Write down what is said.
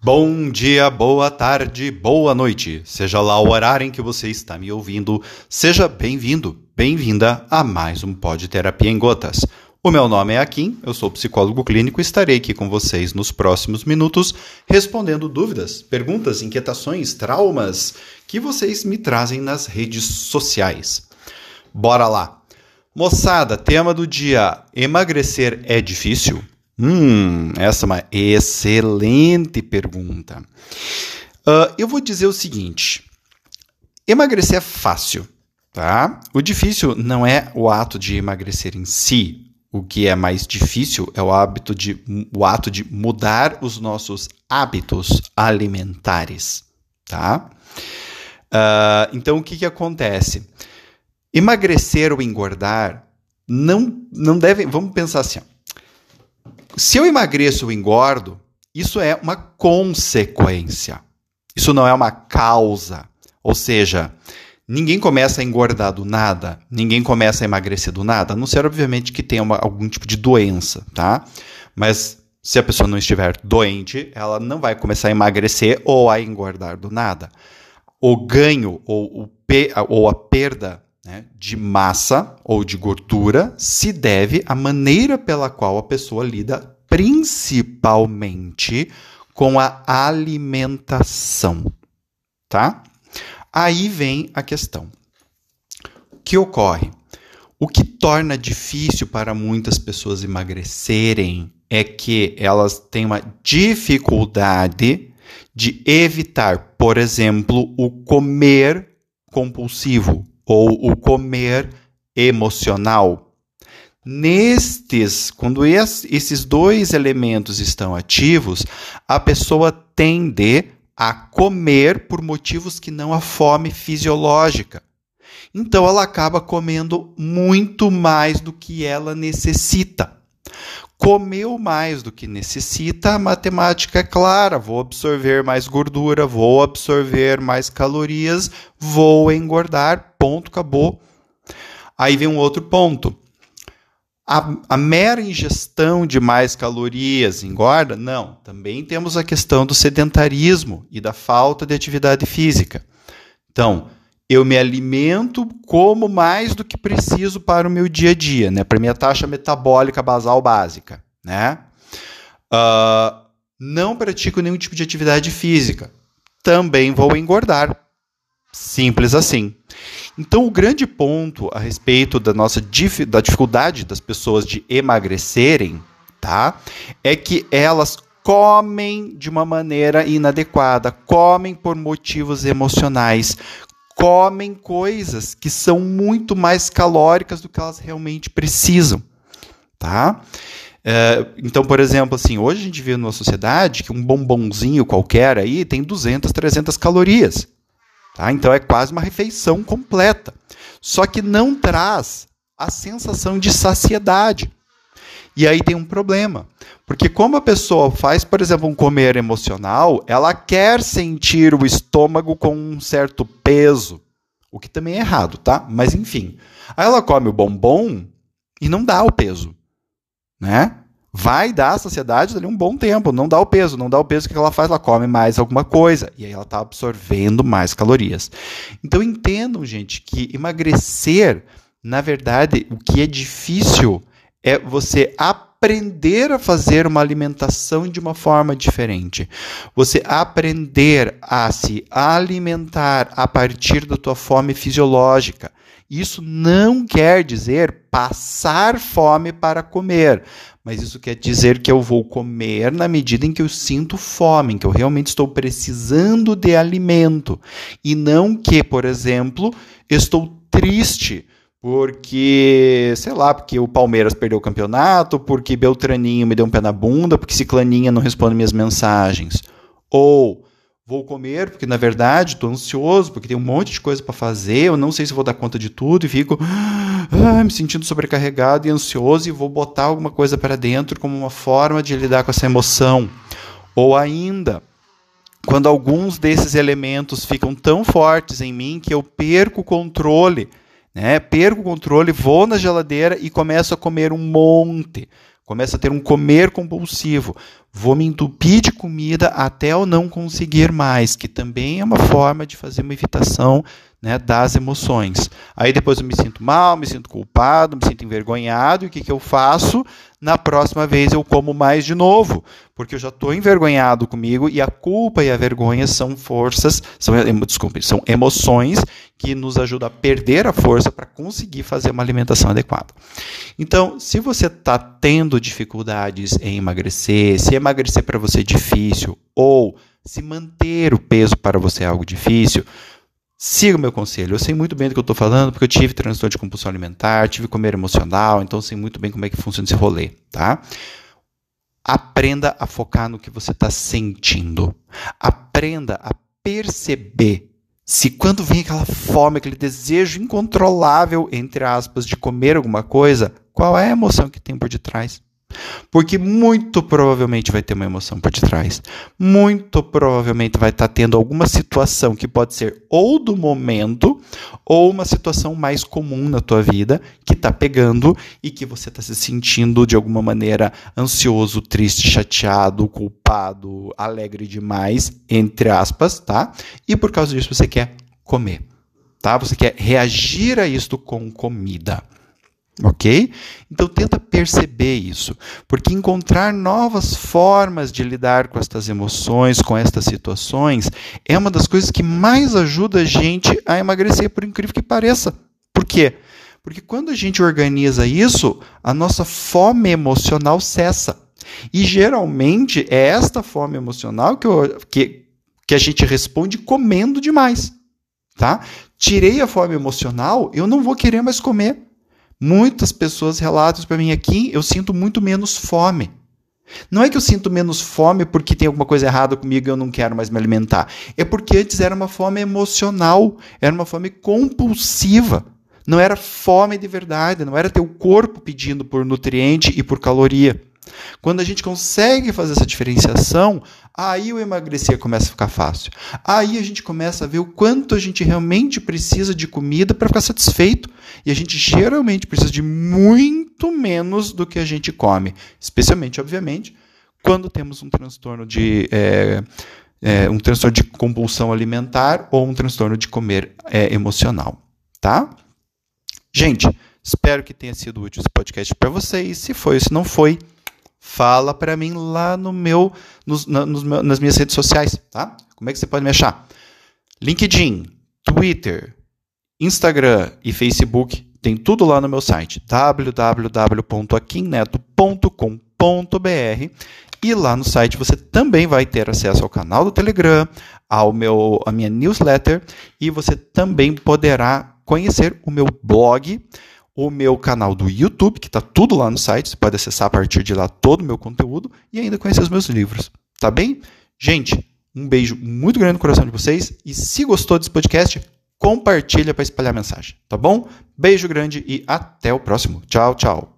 Bom dia, boa tarde, boa noite. Seja lá o horário em que você está me ouvindo, seja bem-vindo, bem-vinda a mais um Pod Terapia em Gotas. O meu nome é Akin, eu sou psicólogo clínico e estarei aqui com vocês nos próximos minutos respondendo dúvidas, perguntas, inquietações, traumas que vocês me trazem nas redes sociais. Bora lá! Moçada, tema do dia: emagrecer é difícil? Hum, essa é uma excelente pergunta. Uh, eu vou dizer o seguinte: emagrecer é fácil, tá? O difícil não é o ato de emagrecer em si. O que é mais difícil é o hábito de o ato de mudar os nossos hábitos alimentares, tá? Uh, então o que, que acontece? Emagrecer ou engordar não não deve. Vamos pensar assim. Ó, se eu emagreço ou engordo, isso é uma consequência. Isso não é uma causa. Ou seja, ninguém começa a engordar do nada, ninguém começa a emagrecer do nada, a não ser, obviamente, que tenha uma, algum tipo de doença, tá? Mas se a pessoa não estiver doente, ela não vai começar a emagrecer ou a engordar do nada. O ganho ou, o ou a perda né, de massa ou de gordura se deve à maneira pela qual a pessoa lida principalmente com a alimentação, tá? Aí vem a questão. O que ocorre? O que torna difícil para muitas pessoas emagrecerem é que elas têm uma dificuldade de evitar, por exemplo, o comer compulsivo, ou o comer emocional. Nestes, quando esses dois elementos estão ativos, a pessoa tende a comer por motivos que não a fome fisiológica. Então ela acaba comendo muito mais do que ela necessita. Comeu mais do que necessita, a matemática é clara: vou absorver mais gordura, vou absorver mais calorias, vou engordar, ponto, acabou. Aí vem um outro ponto. A, a, mera ingestão de mais calorias engorda? Não. Também temos a questão do sedentarismo e da falta de atividade física. Então, eu me alimento como mais do que preciso para o meu dia a dia, né? para minha taxa metabólica basal básica. Né? Uh, não pratico nenhum tipo de atividade física. Também vou engordar. Simples assim. Então, o grande ponto a respeito da nossa da dificuldade das pessoas de emagrecerem, tá? É que elas comem de uma maneira inadequada, comem por motivos emocionais, comem coisas que são muito mais calóricas do que elas realmente precisam, tá? É, então, por exemplo, assim, hoje a gente vê numa sociedade que um bombonzinho qualquer aí tem 200, 300 calorias. Tá? Então é quase uma refeição completa. Só que não traz a sensação de saciedade. E aí tem um problema. Porque como a pessoa faz, por exemplo, um comer emocional, ela quer sentir o estômago com um certo peso. O que também é errado, tá? Mas enfim. Aí ela come o bombom e não dá o peso. Né? Vai dar a saciedade ali um bom tempo, não dá o peso, não dá o peso que ela faz, ela come mais alguma coisa e aí ela está absorvendo mais calorias. Então entendam, gente, que emagrecer, na verdade, o que é difícil é você aprender a fazer uma alimentação de uma forma diferente. Você aprender a se alimentar a partir da tua fome fisiológica. Isso não quer dizer passar fome para comer, mas isso quer dizer que eu vou comer na medida em que eu sinto fome, em que eu realmente estou precisando de alimento, e não que, por exemplo, estou triste porque, sei lá, porque o Palmeiras perdeu o campeonato, porque Beltraninho me deu um pé na bunda, porque Ciclaninha não responde minhas mensagens. Ou vou comer porque na verdade estou ansioso, porque tem um monte de coisa para fazer, eu não sei se vou dar conta de tudo e fico ah, me sentindo sobrecarregado e ansioso e vou botar alguma coisa para dentro como uma forma de lidar com essa emoção. Ou ainda, quando alguns desses elementos ficam tão fortes em mim que eu perco o controle né? Perco o controle, vou na geladeira e começo a comer um monte. Começo a ter um comer compulsivo. Vou me entupir de comida até eu não conseguir mais, que também é uma forma de fazer uma evitação né, das emoções. Aí depois eu me sinto mal, me sinto culpado, me sinto envergonhado, e o que, que eu faço? Na próxima vez eu como mais de novo, porque eu já estou envergonhado comigo e a culpa e a vergonha são forças, são, desculpe, são emoções que nos ajudam a perder a força para conseguir fazer uma alimentação adequada. Então, se você está tendo dificuldades em emagrecer, se emagrecer para você é difícil ou se manter o peso para você é algo difícil, Siga o meu conselho. Eu sei muito bem do que eu estou falando, porque eu tive transtorno de compulsão alimentar, tive comer emocional, então sei muito bem como é que funciona esse rolê, tá? Aprenda a focar no que você está sentindo. Aprenda a perceber se quando vem aquela fome, aquele desejo incontrolável, entre aspas, de comer alguma coisa, qual é a emoção que tem por detrás. Porque muito provavelmente vai ter uma emoção por detrás. Muito provavelmente vai estar tá tendo alguma situação que pode ser ou do momento, ou uma situação mais comum na tua vida que está pegando e que você está se sentindo de alguma maneira ansioso, triste, chateado, culpado, alegre demais, entre aspas, tá? E por causa disso você quer comer, tá? Você quer reagir a isto com comida. Ok? Então tenta perceber isso, porque encontrar novas formas de lidar com estas emoções, com estas situações, é uma das coisas que mais ajuda a gente a emagrecer, por incrível que pareça. Por quê? Porque quando a gente organiza isso, a nossa fome emocional cessa. E geralmente é esta fome emocional que, eu, que, que a gente responde comendo demais. Tá? Tirei a fome emocional, eu não vou querer mais comer. Muitas pessoas relatam para mim aqui, eu sinto muito menos fome. Não é que eu sinto menos fome porque tem alguma coisa errada comigo e eu não quero mais me alimentar. É porque antes era uma fome emocional, era uma fome compulsiva. Não era fome de verdade, não era teu corpo pedindo por nutriente e por caloria. Quando a gente consegue fazer essa diferenciação, aí o emagrecer começa a ficar fácil. Aí a gente começa a ver o quanto a gente realmente precisa de comida para ficar satisfeito. E a gente geralmente precisa de muito menos do que a gente come. Especialmente, obviamente, quando temos um transtorno de. É, é, um transtorno de compulsão alimentar ou um transtorno de comer é, emocional. Tá? Gente, espero que tenha sido útil esse podcast para vocês. Se foi, se não foi fala para mim lá no meu, nos, na, nos, nas minhas redes sociais, tá? Como é que você pode me achar? LinkedIn, Twitter, Instagram e Facebook, tem tudo lá no meu site www.aquinneto.com.br e lá no site você também vai ter acesso ao canal do Telegram, ao meu, a minha newsletter e você também poderá conhecer o meu blog o meu canal do YouTube, que está tudo lá no site, você pode acessar a partir de lá todo o meu conteúdo e ainda conhecer os meus livros, tá bem? Gente, um beijo muito grande no coração de vocês e se gostou desse podcast, compartilha para espalhar a mensagem, tá bom? Beijo grande e até o próximo. Tchau, tchau.